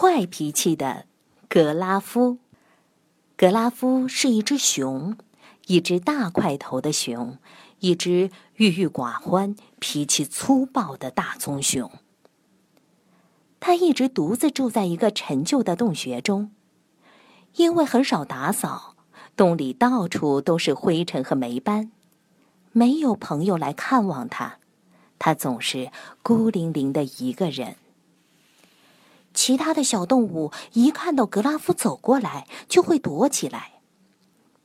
坏脾气的格拉夫。格拉夫是一只熊，一只大块头的熊，一只郁郁寡欢、脾气粗暴的大棕熊。他一直独自住在一个陈旧的洞穴中，因为很少打扫，洞里到处都是灰尘和霉斑，没有朋友来看望他，他总是孤零零的一个人。其他的小动物一看到格拉夫走过来，就会躲起来。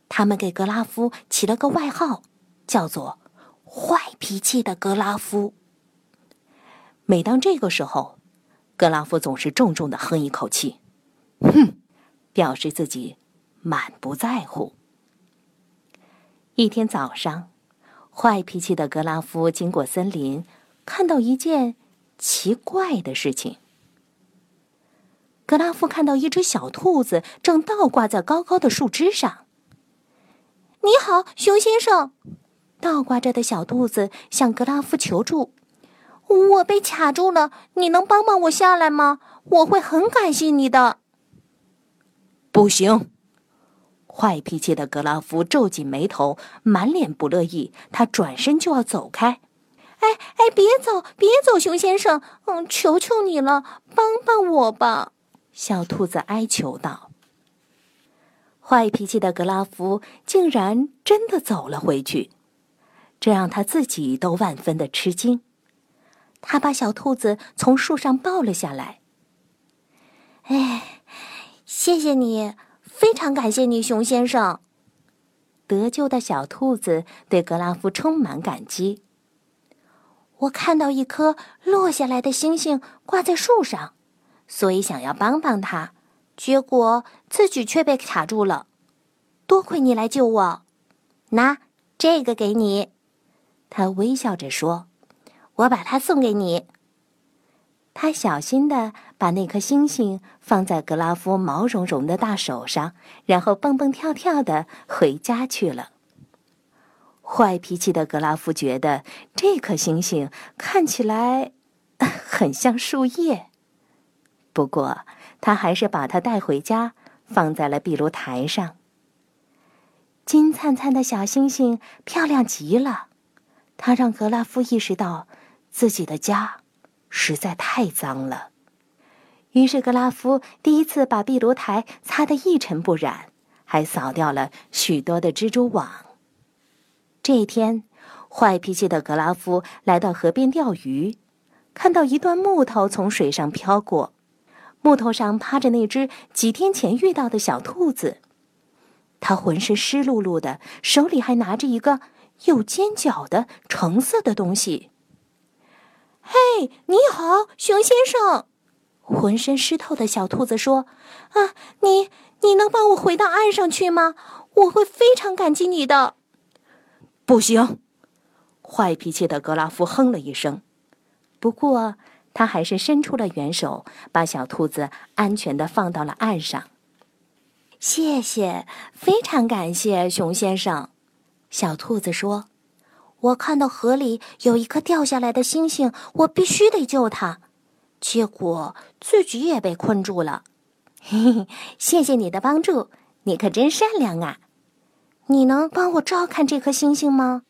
他们给格拉夫起了个外号，叫做“坏脾气的格拉夫”。每当这个时候，格拉夫总是重重的哼一口气，哼，表示自己满不在乎。一天早上，坏脾气的格拉夫经过森林，看到一件奇怪的事情。格拉夫看到一只小兔子正倒挂在高高的树枝上。“你好，熊先生！”倒挂着的小兔子向格拉夫求助。“我被卡住了，你能帮帮我下来吗？我会很感谢你的。”“不行！”坏脾气的格拉夫皱紧眉头，满脸不乐意。他转身就要走开。“哎哎，别走，别走，熊先生！嗯，求求你了，帮帮我吧！”小兔子哀求道：“坏脾气的格拉夫竟然真的走了回去，这让他自己都万分的吃惊。他把小兔子从树上抱了下来。“哎，谢谢你，非常感谢你，熊先生。”得救的小兔子对格拉夫充满感激。我看到一颗落下来的星星挂在树上。所以想要帮帮他，结果自己却被卡住了。多亏你来救我，拿这个给你。他微笑着说：“我把它送给你。”他小心的把那颗星星放在格拉夫毛茸茸的大手上，然后蹦蹦跳跳的回家去了。坏脾气的格拉夫觉得这颗星星看起来很像树叶。不过，他还是把它带回家，放在了壁炉台上。金灿灿的小星星漂亮极了，它让格拉夫意识到自己的家实在太脏了。于是，格拉夫第一次把壁炉台擦得一尘不染，还扫掉了许多的蜘蛛网。这一天，坏脾气的格拉夫来到河边钓鱼，看到一段木头从水上飘过。木头上趴着那只几天前遇到的小兔子，它浑身湿漉漉的，手里还拿着一个有尖角的橙色的东西。嘿，你好，熊先生！浑身湿透的小兔子说：“啊，你你能帮我回到岸上去吗？我会非常感激你的。”不行，坏脾气的格拉夫哼了一声。不过。他还是伸出了援手，把小兔子安全的放到了岸上。谢谢，非常感谢，熊先生。小兔子说：“我看到河里有一颗掉下来的星星，我必须得救它，结果自己也被困住了。嘿嘿，谢谢你的帮助，你可真善良啊！你能帮我照看这颗星星吗？”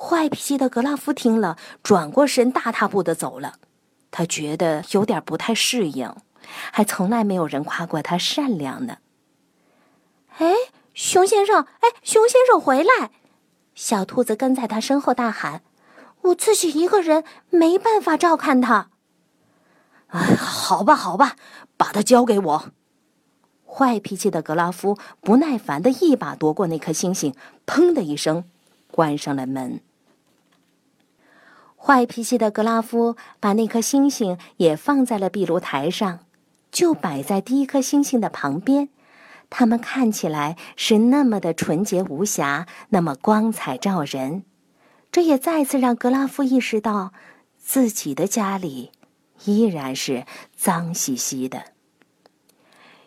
坏脾气的格拉夫听了，转过身，大踏步的走了。他觉得有点不太适应，还从来没有人夸过他善良呢。哎，熊先生，哎，熊先生回来！小兔子跟在他身后大喊：“我自己一个人没办法照看他。”哎，好吧，好吧，把它交给我。坏脾气的格拉夫不耐烦的一把夺过那颗星星，砰的一声，关上了门。坏脾气的格拉夫把那颗星星也放在了壁炉台上，就摆在第一颗星星的旁边。它们看起来是那么的纯洁无瑕，那么光彩照人。这也再次让格拉夫意识到，自己的家里依然是脏兮兮的。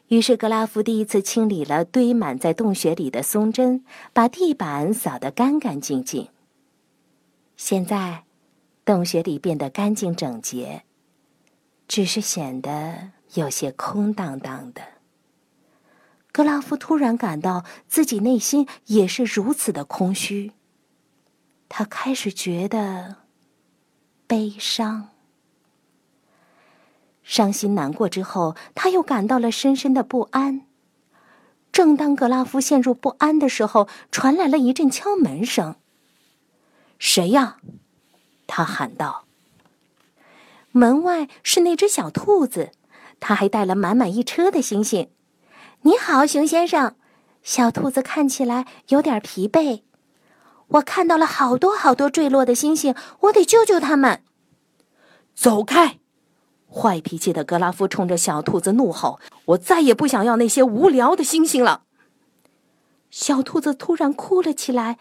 于是，格拉夫第一次清理了堆满在洞穴里的松针，把地板扫得干干净净。现在。洞穴里变得干净整洁，只是显得有些空荡荡的。格拉夫突然感到自己内心也是如此的空虚，他开始觉得悲伤。伤心难过之后，他又感到了深深的不安。正当格拉夫陷入不安的时候，传来了一阵敲门声。“谁呀？”他喊道。门外是那只小兔子，它还带了满满一车的星星。“你好，熊先生。”小兔子看起来有点疲惫。“我看到了好多好多坠落的星星，我得救救他们。”走开！坏脾气的格拉夫冲着小兔子怒吼：“我再也不想要那些无聊的星星了。”小兔子突然哭了起来，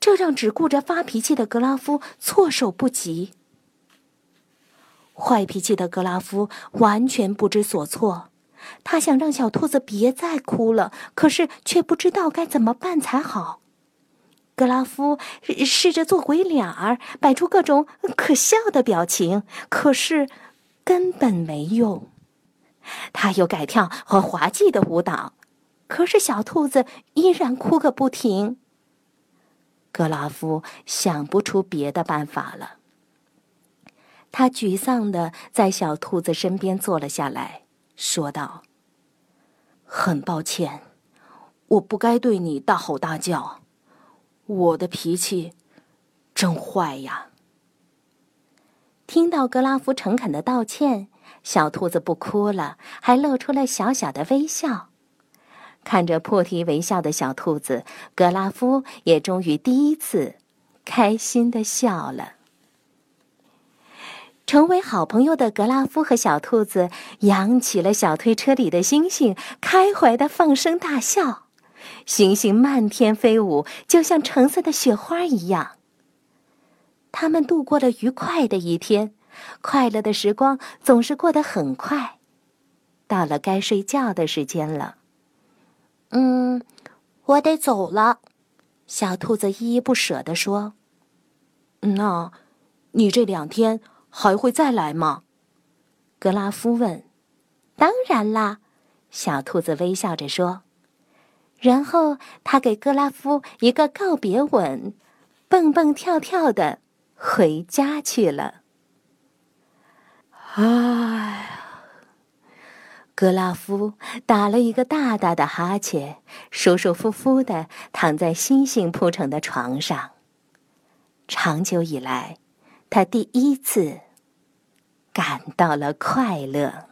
这让只顾着发脾气的格拉夫措手不及。坏脾气的格拉夫完全不知所措，他想让小兔子别再哭了，可是却不知道该怎么办才好。格拉夫试着做鬼脸儿，摆出各种可笑的表情，可是。根本没用，他又改跳和滑稽的舞蹈，可是小兔子依然哭个不停。格拉夫想不出别的办法了，他沮丧的在小兔子身边坐了下来，说道：“很抱歉，我不该对你大吼大叫，我的脾气真坏呀。”听到格拉夫诚恳的道歉，小兔子不哭了，还露出了小小的微笑。看着破涕为笑的小兔子，格拉夫也终于第一次开心的笑了。成为好朋友的格拉夫和小兔子扬起了小推车里的星星，开怀的放声大笑。星星漫天飞舞，就像橙色的雪花一样。他们度过了愉快的一天，快乐的时光总是过得很快。到了该睡觉的时间了，嗯，我得走了。小兔子依依不舍地说：“那，你这两天还会再来吗？”格拉夫问。“当然啦。”小兔子微笑着说。然后他给格拉夫一个告别吻，蹦蹦跳跳的。回家去了。哎呀，格拉夫打了一个大大的哈欠，舒舒服服的躺在星星铺成的床上。长久以来，他第一次感到了快乐。